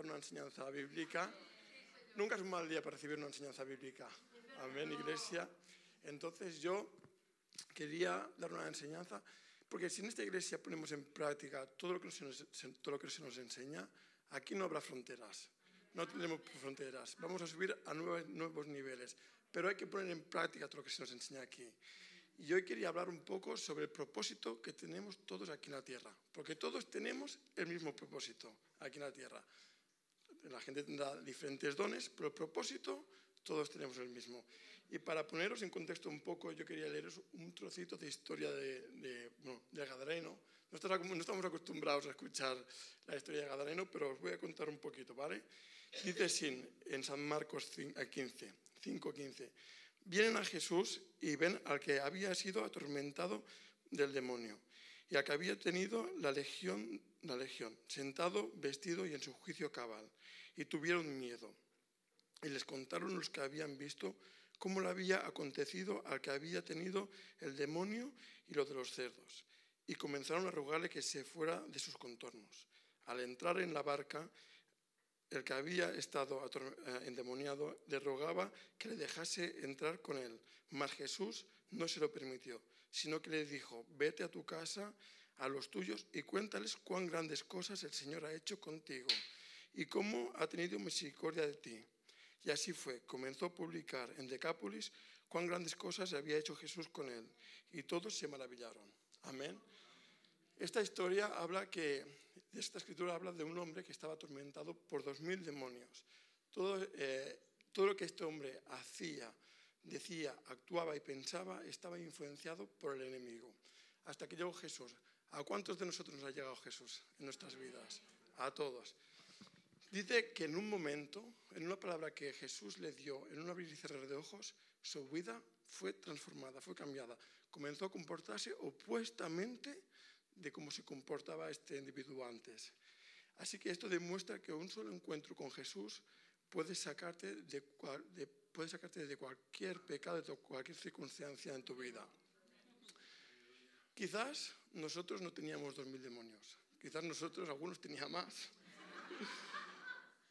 dar una enseñanza bíblica. Nunca es un mal día para recibir una enseñanza bíblica. Amén, iglesia. Entonces yo quería dar una enseñanza, porque si en esta iglesia ponemos en práctica todo lo que se nos, todo lo que se nos enseña, aquí no habrá fronteras. No tendremos fronteras. Vamos a subir a nuevos, nuevos niveles. Pero hay que poner en práctica todo lo que se nos enseña aquí. Y hoy quería hablar un poco sobre el propósito que tenemos todos aquí en la tierra, porque todos tenemos el mismo propósito aquí en la tierra. La gente tendrá diferentes dones, pero el propósito todos tenemos el mismo. Y para poneros en contexto un poco, yo quería leeros un trocito de historia de, de, bueno, de Gadareno. No, estamos acostumbrados a escuchar la historia de Gadareno, pero os voy a contar un poquito, ¿vale? Dice así en San Marcos 15, 5.15 vienen a Jesús y ven al que había sido atormentado del demonio y al que había tenido la legión, la legión, sentado, vestido y en su juicio cabal. Y tuvieron miedo. Y les contaron los que habían visto cómo le había acontecido al que había tenido el demonio y lo de los cerdos. Y comenzaron a rogarle que se fuera de sus contornos. Al entrar en la barca, el que había estado eh, endemoniado le rogaba que le dejase entrar con él, mas Jesús no se lo permitió, sino que le dijo, vete a tu casa, a los tuyos, y cuéntales cuán grandes cosas el Señor ha hecho contigo y cómo ha tenido misericordia de ti. Y así fue, comenzó a publicar en Decápolis cuán grandes cosas había hecho Jesús con él, y todos se maravillaron. Amén. Esta historia habla que, esta escritura habla de un hombre que estaba atormentado por dos mil demonios. Todo, eh, todo lo que este hombre hacía, decía, actuaba y pensaba estaba influenciado por el enemigo. Hasta que llegó Jesús. ¿A cuántos de nosotros nos ha llegado Jesús en nuestras vidas? A todos. Dice que en un momento, en una palabra que Jesús le dio, en un abrir y cerrar de ojos, su vida fue transformada, fue cambiada. Comenzó a comportarse opuestamente de cómo se comportaba este individuo antes. Así que esto demuestra que un solo encuentro con Jesús puede sacarte de, puede sacarte de cualquier pecado, de cualquier circunstancia en tu vida. Quizás nosotros no teníamos dos mil demonios, quizás nosotros algunos tenían más.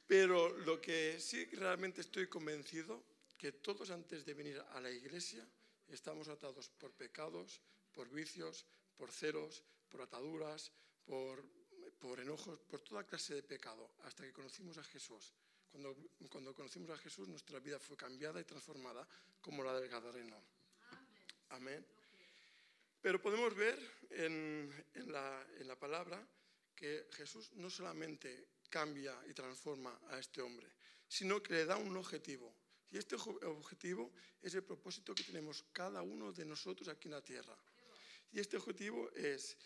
Pero lo que sí realmente estoy convencido, que todos antes de venir a la iglesia estamos atados por pecados, por vicios, por ceros, por ataduras, por, por enojos, por toda clase de pecado, hasta que conocimos a Jesús. Cuando, cuando conocimos a Jesús, nuestra vida fue cambiada y transformada como la del Gadareno. Amén. Pero podemos ver en, la, la palabra que Jesús no solamente cambia y transforma a este hombre, sino que le da un objetivo. Y este objetivo es el propósito que tenemos cada uno de nosotros aquí en la tierra. Y este objetivo es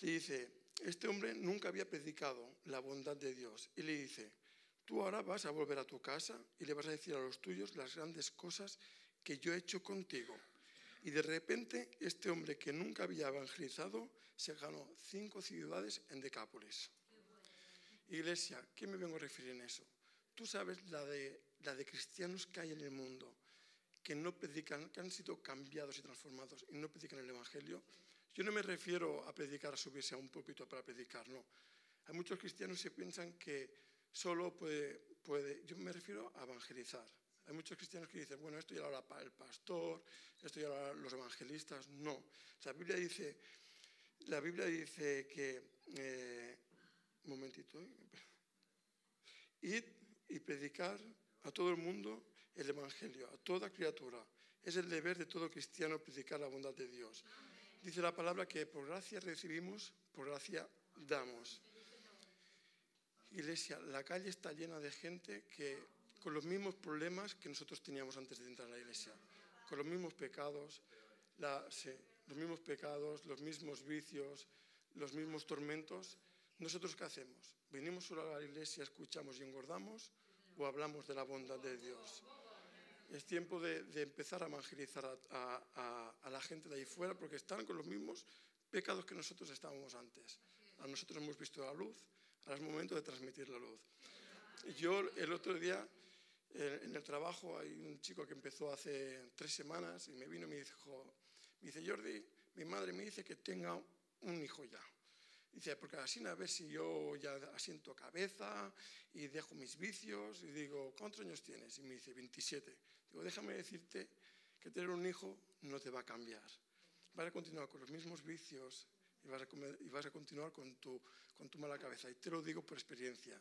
le dice, este hombre nunca había predicado la bondad de Dios. Y le dice, tú ahora vas a volver a tu casa y le vas a decir a los tuyos las grandes cosas que yo he hecho contigo. Y de repente este hombre que nunca había evangelizado se ganó cinco ciudades en Decápolis. Iglesia, ¿qué me vengo a referir en eso? Tú sabes la de, la de cristianos que hay en el mundo que no predican, que han sido cambiados y transformados y no predican el Evangelio. Yo no me refiero a predicar, a subirse a un púlpito para predicar, no. Hay muchos cristianos que piensan que solo puede, puede, yo me refiero a evangelizar. Hay muchos cristianos que dicen, bueno, esto ya lo hará el pastor, esto ya lo harán los evangelistas. No. La Biblia dice, la Biblia dice que, eh, un momentito, ¿eh? id y predicar a todo el mundo el Evangelio, a toda criatura. Es el deber de todo cristiano predicar la bondad de Dios. Dice la palabra que por gracia recibimos, por gracia damos. Iglesia, la calle está llena de gente que con los mismos problemas que nosotros teníamos antes de entrar a la iglesia, con los mismos pecados, los mismos pecados, los mismos vicios, los mismos tormentos. ¿Nosotros qué hacemos? ¿Venimos solo a la iglesia, escuchamos y engordamos o hablamos de la bondad de Dios? es tiempo de, empezar a evangelizar a, la gente de ahí fuera porque están con los mismos pecados que nosotros estábamos antes. A nosotros hemos visto la luz, ahora es momento de transmitir la luz. Yo el otro día en el trabajo hay un chico que empezó hace tres semanas y me vino y me dijo, me dice Jordi, mi madre me dice que tenga un hijo ya. Dice, porque así a ver si yo ya asiento cabeza y dejo mis vicios. Y digo, ¿cuántos años tienes? Y me dice, 27. Digo, déjame decirte que tener un hijo no te va a cambiar. Vas a continuar con los mismos vicios y vas a, y vas a continuar con tu, con tu mala cabeza. Y te lo digo por experiencia.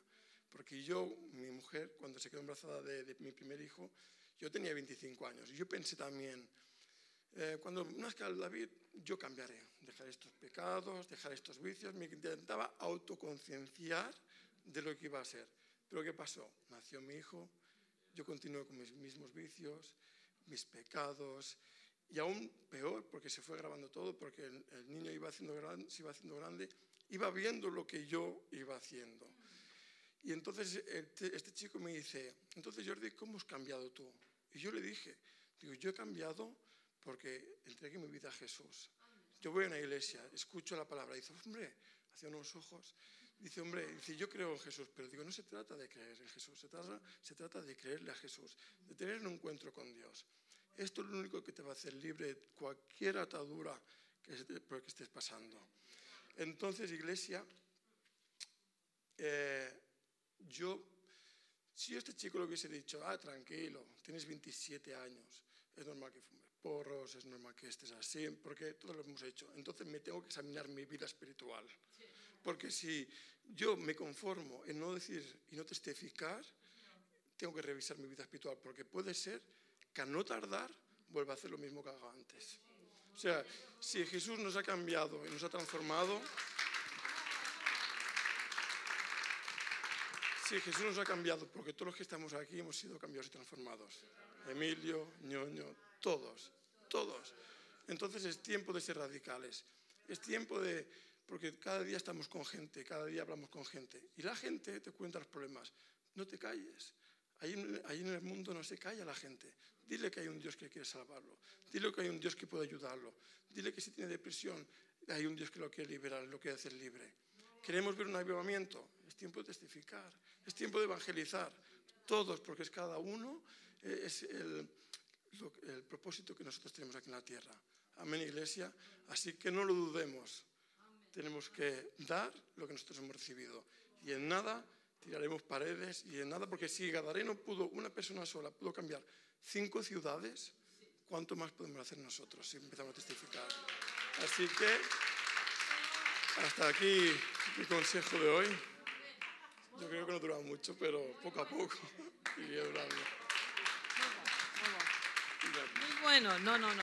Porque yo, mi mujer, cuando se quedó embarazada de, de mi primer hijo, yo tenía 25 años. Y yo pensé también, eh, cuando nazca David, yo cambiaré, dejaré estos pecados, dejaré estos vicios. Me intentaba autoconcienciar de lo que iba a ser. Pero ¿qué pasó? Nació mi hijo, yo continué con mis mismos vicios, mis pecados, y aún peor, porque se fue grabando todo, porque el, niño iba haciendo grande, se iba haciendo grande, iba viendo lo que yo iba haciendo. Y entonces este, este chico me dice, entonces Jordi, ¿cómo has cambiado tú? Y yo le dije, digo, yo he cambiado porque entregué mi vida a Jesús. Yo voy a una iglesia, escucho la palabra, y dice, hombre, hacia unos ojos, dice, hombre, dice, yo creo en Jesús, pero digo, no se trata de creer en Jesús, se trata, se trata de creerle a Jesús, de tener un encuentro con Dios. Esto es lo único que te va a hacer libre de cualquier atadura que, por que estés pasando. Entonces, iglesia, eh, yo, si este chico le hubiese dicho, ah, tranquilo, tienes 27 años, es normal que fumes porros, es normal que estés así, porque todos lo hemos hecho. Entonces me tengo que examinar mi vida espiritual. Porque si yo me conformo en no decir y no testificar, tengo que revisar mi vida espiritual, porque puede ser que a no tardar vuelva a hacer lo mismo que hago antes. O sea, si Jesús nos ha cambiado y nos ha transformado, si Jesús nos ha cambiado, porque todos los que estamos aquí hemos sido cambiados y transformados. Emilio, ñoño, todos, todos. Entonces es tiempo de ser radicales. Es tiempo de, porque cada día estamos con gente, cada día hablamos con gente. Y la gente te cuenta los problemas. No te calles. Ahí, en el mundo no se calla la gente. Dile que hay un Dios que quiere salvarlo. Dile que hay un Dios que puede ayudarlo. Dile que si tiene depresión, hay un Dios que lo quiere liberar, lo quiere hacer libre. Queremos ver un avivamiento. Es tiempo de testificar. Es tiempo de evangelizar. Todos, porque es cada uno, eh, es el, el propósito que nosotros tenemos aquí en la tierra. Amén, iglesia. Así que no lo dudemos. Tenemos que dar lo que nosotros hemos recibido. Y en nada tiraremos paredes y en nada, porque si Gadareno pudo, una persona sola, pudo cambiar cinco ciudades, ¿cuánto más podemos hacer nosotros si empezamos a testificar? Así que hasta aquí mi consejo de hoy. Yo creo que no dura mucho, pero poco a poco iría durando. Muy bueno, no, no, no.